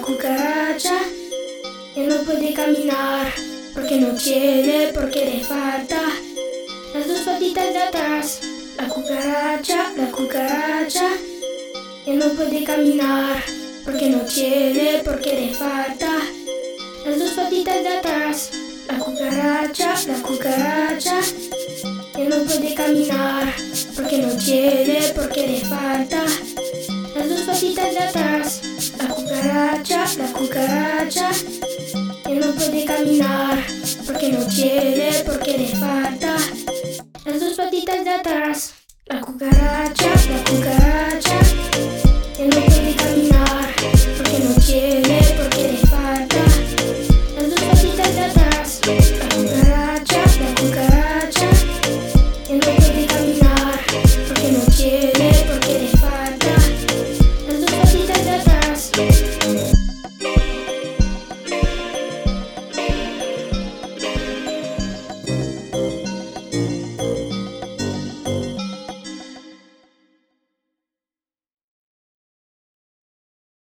cucaracha que no puede caminar porque no tiene, porque le falta las dos patitas de atrás. La cucaracha, la cucaracha que no puede caminar porque no tiene, porque le falta las dos patitas de atrás. La cucaracha, la cucaracha que no puede caminar porque no tiene, porque le falta las dos patitas de atrás cucaracha, la cucaracha que no puede caminar porque no quiere, porque le falta las dos patitas de atrás. La cucaracha, la cucaracha que no puede caminar porque no quiere.